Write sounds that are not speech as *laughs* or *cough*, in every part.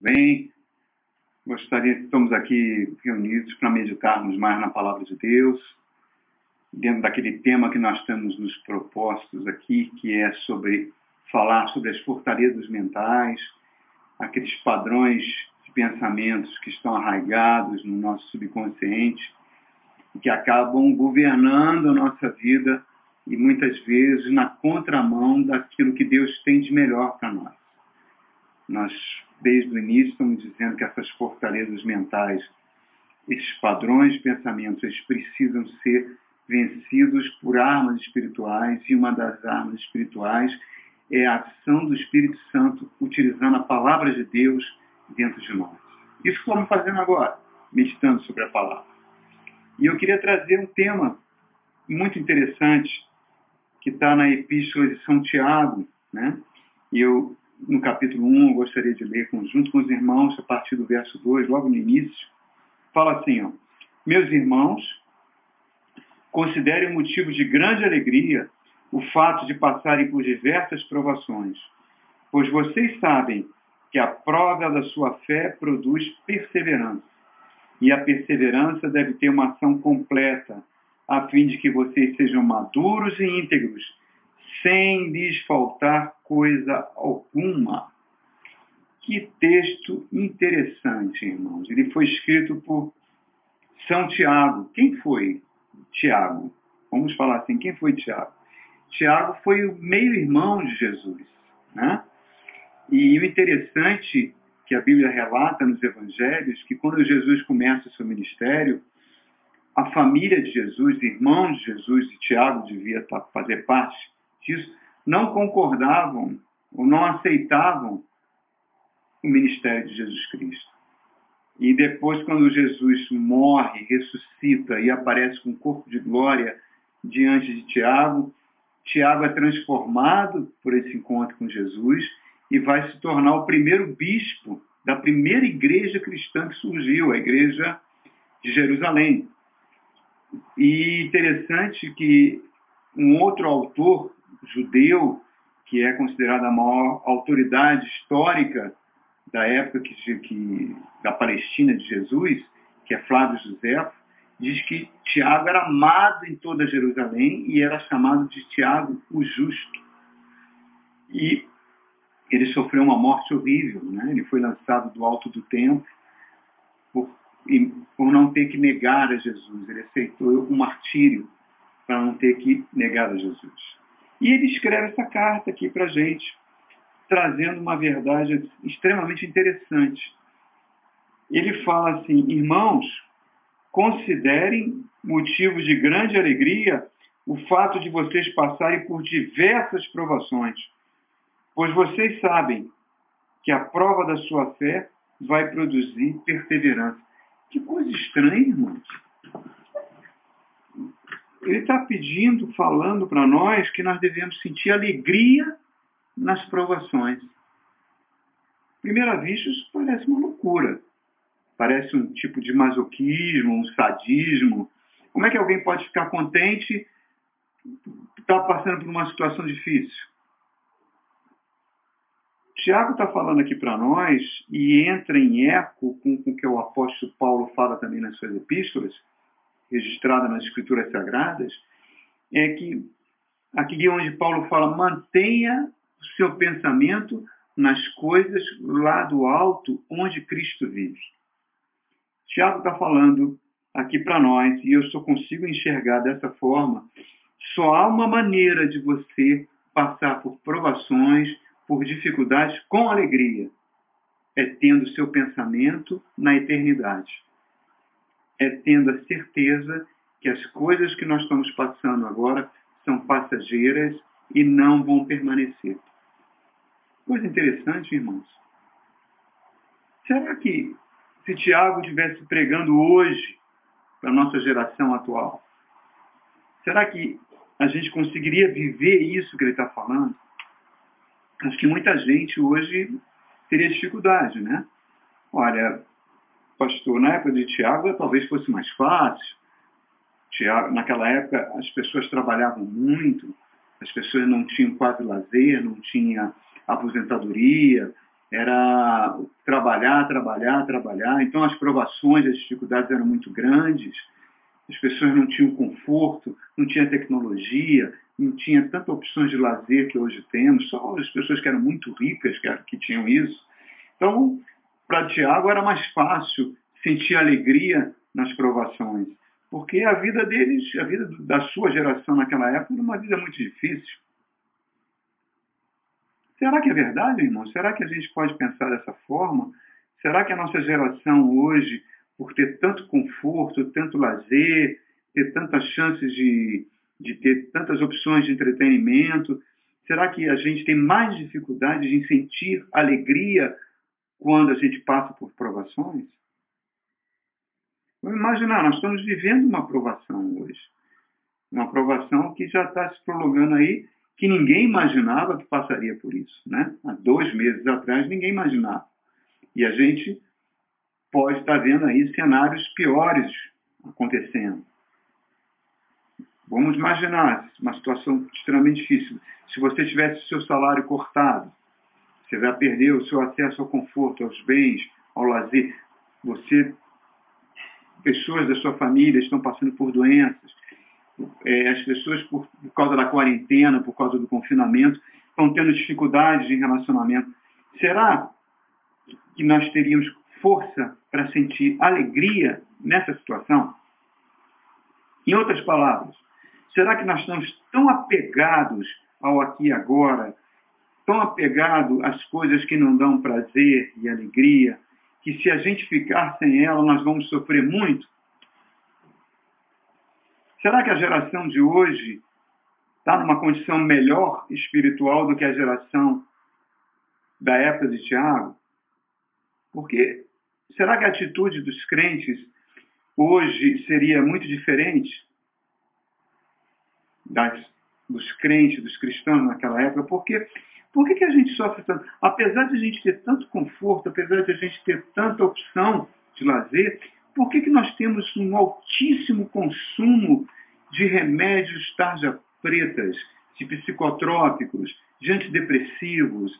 Bem, gostaria, estamos aqui reunidos para meditarmos mais na palavra de Deus, dentro daquele tema que nós temos nos propostos aqui, que é sobre falar sobre as fortalezas mentais, aqueles padrões de pensamentos que estão arraigados no nosso subconsciente e que acabam governando a nossa vida e muitas vezes na contramão daquilo que Deus tem de melhor para nós. Nós desde o início, estamos dizendo que essas fortalezas mentais, esses padrões de pensamento, eles precisam ser vencidos por armas espirituais, e uma das armas espirituais é a ação do Espírito Santo utilizando a palavra de Deus dentro de nós. Isso que estamos fazendo agora, meditando sobre a palavra. E eu queria trazer um tema muito interessante que está na Epístola de São Tiago, né? Eu no capítulo 1, eu gostaria de ler junto com os irmãos, a partir do verso 2, logo no início, fala assim, ó, meus irmãos, considerem motivo de grande alegria o fato de passarem por diversas provações, pois vocês sabem que a prova da sua fé produz perseverança, e a perseverança deve ter uma ação completa, a fim de que vocês sejam maduros e íntegros, sem lhes faltar coisa alguma. Que texto interessante, irmãos. Ele foi escrito por São Tiago. Quem foi Tiago? Vamos falar assim, quem foi Tiago? Tiago foi o meio-irmão de Jesus. Né? E o interessante que a Bíblia relata nos evangelhos, que quando Jesus começa o seu ministério, a família de Jesus, irmãos de Jesus, e Tiago devia fazer parte disso, não concordavam ou não aceitavam o ministério de Jesus Cristo. E depois, quando Jesus morre, ressuscita e aparece com um corpo de glória diante de Tiago, Tiago é transformado por esse encontro com Jesus e vai se tornar o primeiro bispo da primeira igreja cristã que surgiu, a igreja de Jerusalém. E interessante que um outro autor judeu, que é considerado a maior autoridade histórica da época que, que, da Palestina de Jesus, que é Flávio José, diz que Tiago era amado em toda Jerusalém e era chamado de Tiago o Justo. E ele sofreu uma morte horrível, né? ele foi lançado do alto do templo por, por não ter que negar a Jesus, ele aceitou o martírio para não ter que negar a Jesus. E ele escreve essa carta aqui para a gente, trazendo uma verdade extremamente interessante. Ele fala assim, irmãos, considerem motivo de grande alegria o fato de vocês passarem por diversas provações, pois vocês sabem que a prova da sua fé vai produzir perseverança. Que coisa estranha, irmãos. Ele está pedindo, falando para nós que nós devemos sentir alegria nas provações. Primeira vista, isso parece uma loucura. Parece um tipo de masoquismo, um sadismo. Como é que alguém pode ficar contente está passando por uma situação difícil? Tiago está falando aqui para nós e entra em eco com o que o apóstolo Paulo fala também nas suas epístolas, registrada nas Escrituras Sagradas, é que aqui onde Paulo fala, mantenha o seu pensamento nas coisas lá do alto, onde Cristo vive. Tiago está falando aqui para nós, e eu só consigo enxergar dessa forma, só há uma maneira de você passar por provações, por dificuldades com alegria. É tendo seu pensamento na eternidade é tendo a certeza que as coisas que nós estamos passando agora são passageiras e não vão permanecer. Coisa interessante, irmãos. Será que se Tiago estivesse pregando hoje para a nossa geração atual, será que a gente conseguiria viver isso que ele está falando? Acho que muita gente hoje teria dificuldade, né? Olha, pastor, na época de Tiago talvez fosse mais fácil. Tiago, naquela época as pessoas trabalhavam muito, as pessoas não tinham quase lazer, não tinha aposentadoria, era trabalhar, trabalhar, trabalhar. Então as provações, as dificuldades eram muito grandes. As pessoas não tinham conforto, não tinha tecnologia, não tinha tantas opções de lazer que hoje temos. Só as pessoas que eram muito ricas que, que tinham isso. Então, para Tiago era mais fácil sentir alegria nas provações, porque a vida deles, a vida da sua geração naquela época era uma vida muito difícil. Será que é verdade, irmão? Será que a gente pode pensar dessa forma? Será que a nossa geração hoje, por ter tanto conforto, tanto lazer, ter tantas chances de, de ter tantas opções de entretenimento, será que a gente tem mais dificuldade de sentir alegria quando a gente passa por provações? Vamos imaginar, nós estamos vivendo uma provação hoje. Uma provação que já está se prolongando aí que ninguém imaginava que passaria por isso. Né? Há dois meses atrás, ninguém imaginava. E a gente pode estar vendo aí cenários piores acontecendo. Vamos imaginar uma situação extremamente difícil. Se você tivesse seu salário cortado, você vai perder o seu acesso ao conforto, aos bens, ao lazer. Você, pessoas da sua família estão passando por doenças, é, as pessoas, por, por, causa da quarentena, por causa do confinamento, estão tendo dificuldades de relacionamento. Será que nós teríamos força para sentir alegria nessa situação? Em outras palavras, será que nós estamos tão apegados ao aqui e agora, tão apegados às coisas que não dão prazer e alegria, que se a gente ficar sem ela, nós vamos sofrer muito? Será que a geração de hoje está numa condição melhor espiritual do que a geração da época de Tiago? Porque será que a atitude dos crentes hoje seria muito diferente das, dos crentes, dos cristãos naquela época? Porque por que, que a gente sofre tanto? Apesar de a gente ter tanto conforto, apesar de a gente ter tanta opção de lazer, por que, que nós temos um altíssimo consumo de remédios tarja pretas, de psicotrópicos, de antidepressivos,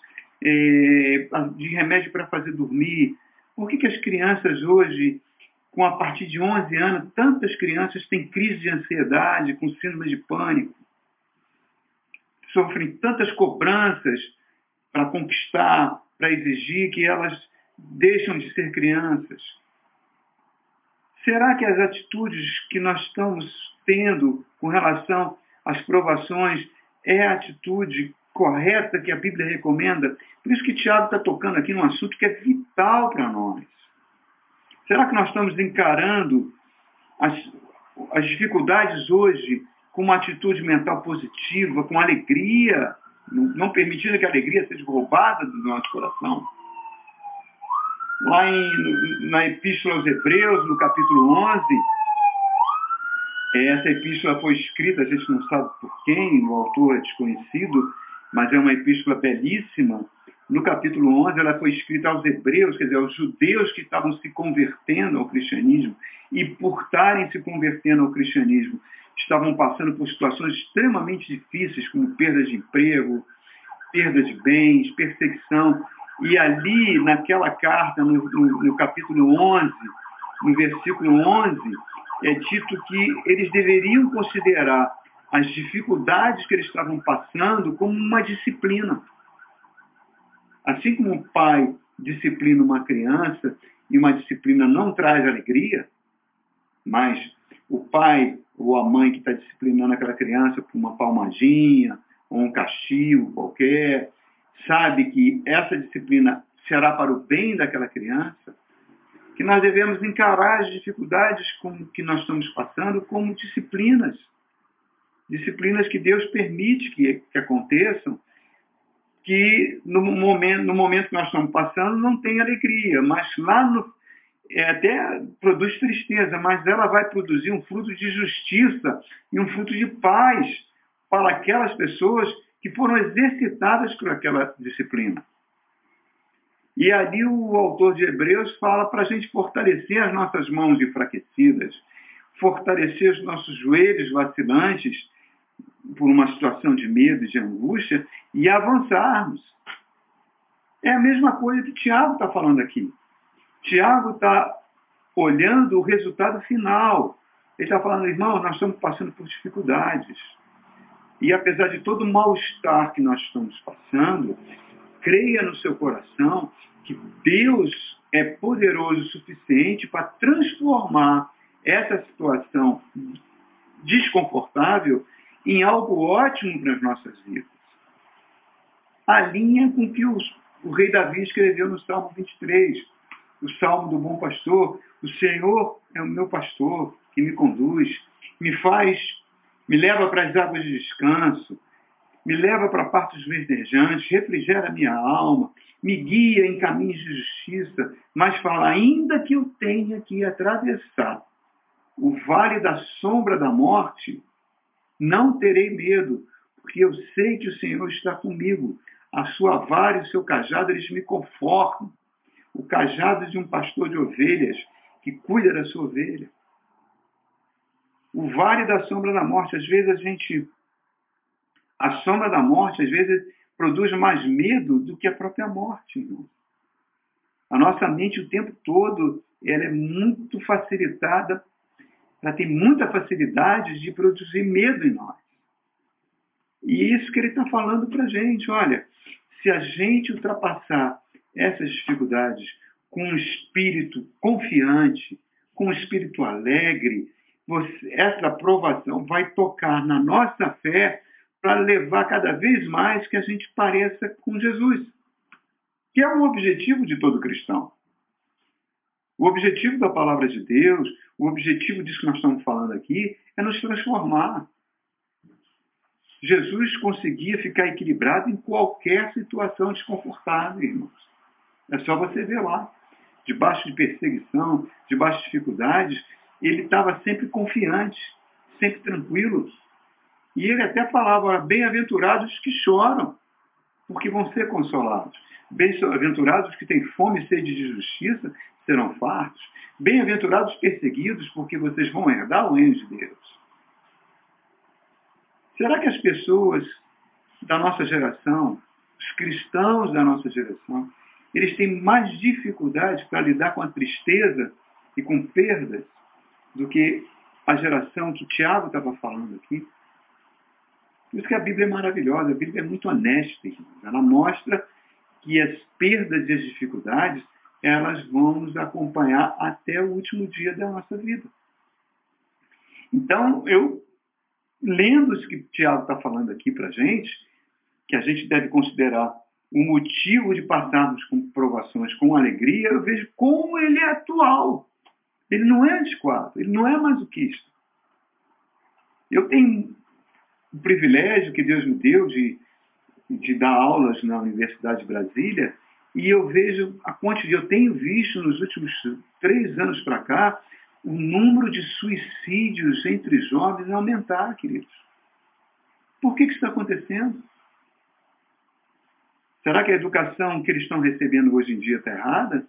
é, de remédio para fazer dormir? Por que, que as crianças hoje, com a partir de 11 anos, tantas crianças têm crise de ansiedade, com síndrome de pânico? Sofrem tantas cobranças para conquistar, para exigir que elas deixam de ser crianças. Será que as atitudes que nós estamos tendo com relação às provações é a atitude correta que a Bíblia recomenda? Por isso que Tiago está tocando aqui num assunto que é vital para nós. Será que nós estamos encarando as, as dificuldades hoje com uma atitude mental positiva, com alegria, não permitindo que a alegria seja roubada do nosso coração? lá em, na Epístola aos Hebreus, no capítulo 11, essa epístola foi escrita, a gente não sabe por quem, o autor é desconhecido, mas é uma epístola belíssima. No capítulo 11, ela foi escrita aos hebreus, quer dizer, aos judeus que estavam se convertendo ao cristianismo e, por estarem se convertendo ao cristianismo, estavam passando por situações extremamente difíceis, como perda de emprego, perda de bens, perseguição. E ali, naquela carta, no, no, no capítulo 11, no versículo 11, é dito que eles deveriam considerar as dificuldades que eles estavam passando como uma disciplina. Assim como o pai disciplina uma criança e uma disciplina não traz alegria, mas o pai ou a mãe que está disciplinando aquela criança por uma palmadinha ou um castigo qualquer, sabe que essa disciplina será para o bem daquela criança, que nós devemos encarar as dificuldades que nós estamos passando como disciplinas. Disciplinas que Deus permite que, que aconteçam, que no momento, no momento que nós estamos passando não tem alegria, mas lá no, até produz tristeza, mas ela vai produzir um fruto de justiça e um fruto de paz para aquelas pessoas que foram exercitadas por aquela disciplina. E ali o autor de Hebreus fala para a gente fortalecer as nossas mãos enfraquecidas, fortalecer os nossos joelhos vacilantes por uma situação de medo e de angústia e avançarmos. É a mesma coisa que Tiago está falando aqui. Tiago está olhando o resultado final. Ele está falando, irmão, nós estamos passando por dificuldades. E apesar de todo o mal-estar que nós estamos passando, creia no seu coração que Deus é poderoso o suficiente para transformar essa situação desconfortável em algo ótimo para as nossas vidas. Alinha com o que os, o rei Davi escreveu no Salmo 23, o Salmo do Bom Pastor. O Senhor é o meu pastor que me conduz, me faz, me leva para as águas de descanso, me leva para partos verdejantes, refrigera minha alma, me guia em caminhos de justiça, mas fala, ainda que eu tenha que atravessar o vale da sombra da morte, não terei medo, porque eu sei que o Senhor está comigo. A sua vara e o seu cajado, eles me confortam. O cajado de um pastor de ovelhas que cuida da sua ovelha. O vale da sombra da morte, às vezes a gente. A sombra da morte, às vezes, produz mais medo do que a própria morte, irmão. A nossa mente o tempo todo ela é muito facilitada ela tem muita facilidade de produzir medo em nós. E isso que ele está falando para a gente. Olha, se a gente ultrapassar essas dificuldades com um espírito confiante, com um espírito alegre, você, essa aprovação vai tocar na nossa fé para levar cada vez mais que a gente pareça com Jesus, que é o objetivo de todo cristão. O objetivo da palavra de Deus, o objetivo disso que nós estamos falando aqui, é nos transformar. Jesus conseguia ficar equilibrado em qualquer situação desconfortável, irmãos. É só você ver lá. Debaixo de perseguição, debaixo de dificuldades, ele estava sempre confiante, sempre tranquilo. E ele até falava, bem-aventurados que choram, porque vão ser consolados. Bem-aventurados que têm fome e sede de justiça, serão fartos. Bem-aventurados perseguidos, porque vocês vão herdar o reino de Deus. Será que as pessoas da nossa geração, os cristãos da nossa geração, eles têm mais dificuldade para lidar com a tristeza e com perdas do que a geração que Tiago estava falando aqui? Por isso que a Bíblia é maravilhosa, a Bíblia é muito honesta, ela mostra que as perdas e as dificuldades elas vão nos acompanhar até o último dia da nossa vida. Então, eu, lendo isso que o Tiago está falando aqui para a gente, que a gente deve considerar o motivo de passarmos com provações com alegria, eu vejo como ele é atual. Ele não é antiquado, ele não é masoquista. Eu tenho o privilégio que Deus me deu de, de dar aulas na Universidade de Brasília e eu vejo a quantidade, eu tenho visto nos últimos três anos para cá, o número de suicídios entre jovens aumentar, queridos. Por que, que isso está acontecendo? Será que a educação que eles estão recebendo hoje em dia está errada?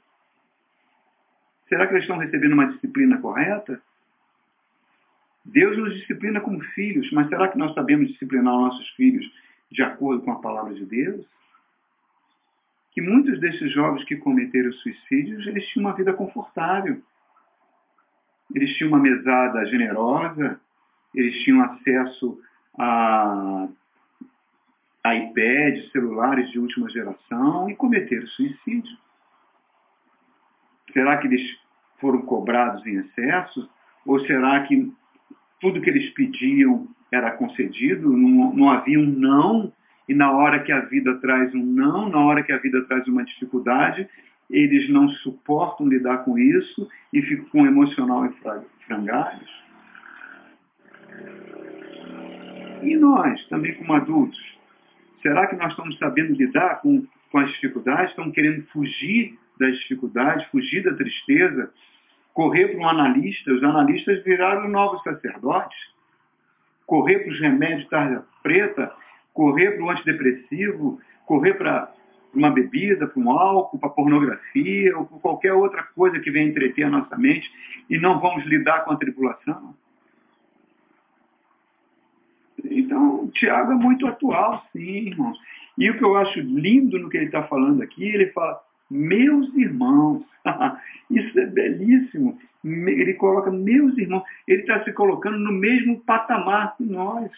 Será que eles estão recebendo uma disciplina correta? Deus nos disciplina como filhos, mas será que nós sabemos disciplinar os nossos filhos de acordo com a palavra de Deus? que muitos desses jovens que cometeram suicídios, eles tinham uma vida confortável. Eles tinham uma mesada generosa, eles tinham acesso a, iPads, celulares de última geração e cometeram suicídio. Será que eles foram cobrados em excesso? Ou será que tudo que eles pediam era concedido? Não, não havia um não e na hora que a vida traz um não, na hora que a vida traz uma dificuldade, eles não suportam lidar com isso e ficam com emocional em frangalhos. E nós, também como adultos, será que nós estamos sabendo lidar com, com as dificuldades? Estamos querendo fugir das dificuldades, fugir da tristeza, correr para um analista? Os analistas viraram novos sacerdotes. Correr para os remédios tarja preta correr para o antidepressivo, correr para uma bebida, para um álcool, para pornografia, ou para qualquer outra coisa que venha entreter a nossa mente e não vamos lidar com a tribulação? Então, o Tiago é muito atual, sim, irmãos. E o que eu acho lindo no que ele está falando aqui, ele fala, meus irmãos. *laughs* Isso é belíssimo. Ele coloca meus irmãos. Ele está se colocando no mesmo patamar que nós.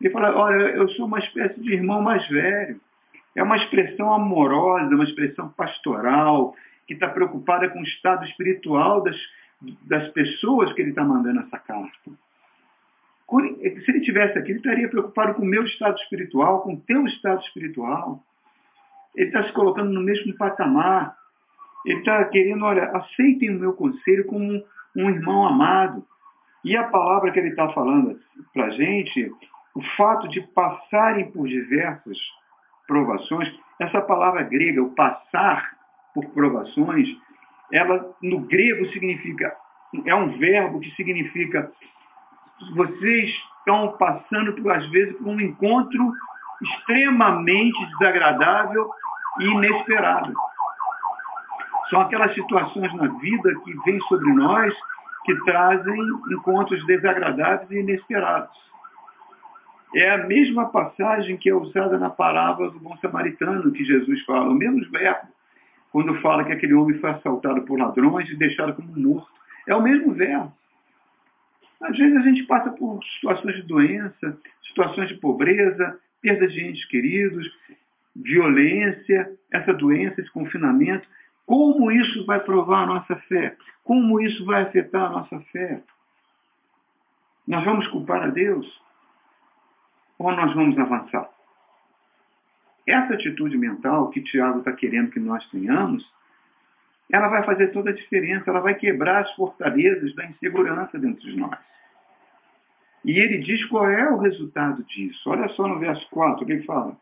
Ele fala, olha, eu sou uma espécie de irmão mais velho. É uma expressão amorosa, uma expressão pastoral, que está preocupada com o estado espiritual das, das pessoas que ele está mandando essa carta. Se ele tivesse aqui, ele estaria preocupado com o meu estado espiritual, com o teu estado espiritual. Ele está se colocando no mesmo patamar. Ele está querendo, olha, aceitem o meu conselho como um irmão amado. E a palavra que ele está falando para a gente, o fato de passarem por diversas provações, essa palavra grega, o passar por provações, ela no grego significa, é um verbo que significa vocês estão passando, às vezes, por um encontro extremamente desagradável e inesperado. São aquelas situações na vida que vêm sobre nós que trazem encontros desagradáveis e inesperados. É a mesma passagem que é usada na parábola do bom samaritano que Jesus fala, o mesmo verbo, quando fala que aquele homem foi assaltado por ladrões e deixado como morto. É o mesmo verbo. Às vezes a gente passa por situações de doença, situações de pobreza, perda de entes queridos, violência, essa doença, esse confinamento. Como isso vai provar a nossa fé? Como isso vai afetar a nossa fé? Nós vamos culpar a Deus? Ou nós vamos avançar? Essa atitude mental que Tiago está querendo que nós tenhamos, ela vai fazer toda a diferença, ela vai quebrar as fortalezas da insegurança dentro de nós. E ele diz qual é o resultado disso. Olha só no verso 4 que ele fala.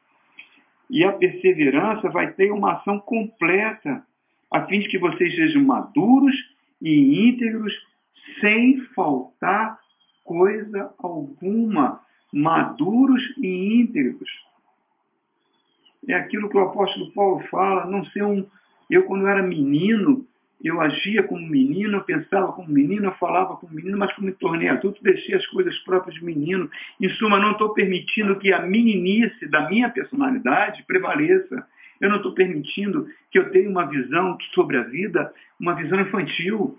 E a perseverança vai ter uma ação completa, a fim de que vocês sejam maduros e íntegros, sem faltar coisa alguma. Maduros e íntegros. É aquilo que o apóstolo Paulo fala, não ser um. Eu, quando era menino, eu agia como menino, eu pensava como menino, eu falava como menino, mas como me tornei adulto, deixei as coisas próprias de menino. Em suma, não estou permitindo que a meninice da minha personalidade prevaleça. Eu não estou permitindo que eu tenha uma visão sobre a vida, uma visão infantil.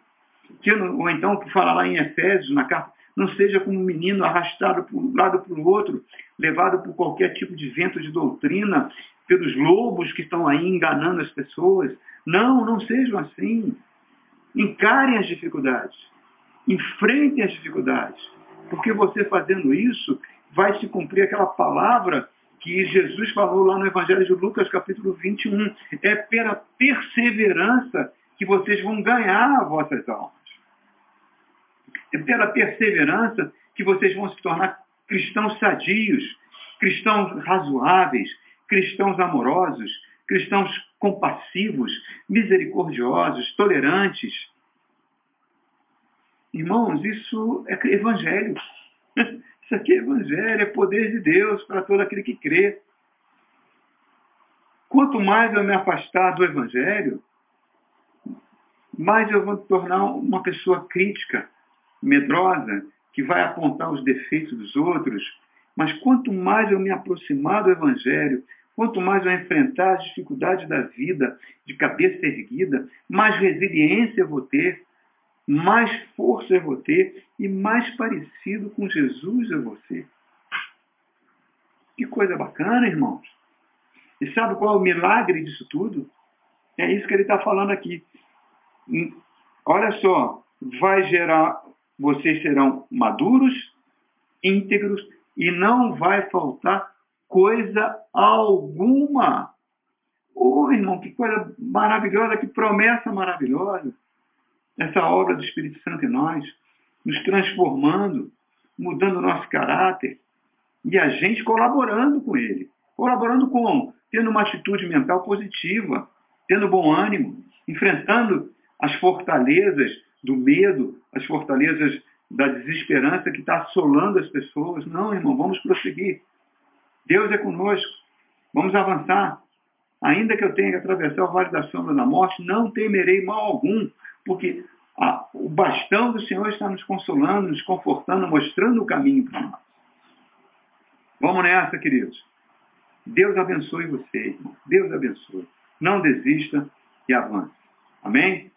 Que não, ou então, que fala lá em Efésios, na carta, não seja como um menino arrastado para um lado para o outro, levado por qualquer tipo de vento de doutrina, pelos lobos que estão aí enganando as pessoas. Não, não sejam assim. Encarem as dificuldades. Enfrentem as dificuldades. Porque você fazendo isso, vai se cumprir aquela palavra que Jesus falou lá no Evangelho de Lucas, capítulo 21. É pela perseverança que vocês vão ganhar vossas almas. É pela perseverança que vocês vão se tornar cristãos sadios, cristãos razoáveis, cristãos amorosos, cristãos compassivos, misericordiosos, tolerantes. Irmãos, isso é evangelho. *laughs* Isso aqui é evangelho, é poder de Deus para todo aquele que crê. Quanto mais eu me afastar do evangelho, mais eu vou me tornar uma pessoa crítica, medrosa, que vai apontar os defeitos dos outros. Mas quanto mais eu me aproximar do evangelho, Quanto mais eu enfrentar as dificuldades da vida de cabeça erguida, mais resiliência eu vou ter, mais força eu vou ter e mais parecido com Jesus eu vou ser. Que coisa bacana, irmãos. E sabe qual é o milagre disso tudo? É isso que ele está falando aqui. Hum, olha só, vai gerar, vocês serão maduros, íntegros e não vai faltar coisa alguma. Ô oh, irmão, que coisa maravilhosa, que promessa maravilhosa. Essa obra do Espírito Santo em nós, nos transformando, mudando o nosso caráter, e a gente colaborando com ele. Colaborando como? Tendo uma atitude mental positiva, tendo bom ânimo, enfrentando as fortalezas do medo, as fortalezas da desesperança que está assolando as pessoas. Não, irmão, vamos prosseguir. Deus é conosco. Vamos avançar. Ainda que eu tenha que atravessar o vale da sombra da morte, não temerei mal algum, porque a, o bastão do Senhor está nos consolando, nos confortando, mostrando o caminho para nós. Vamos nessa, queridos. Deus abençoe você, irmão. Deus abençoe. Não desista e avance. Amém?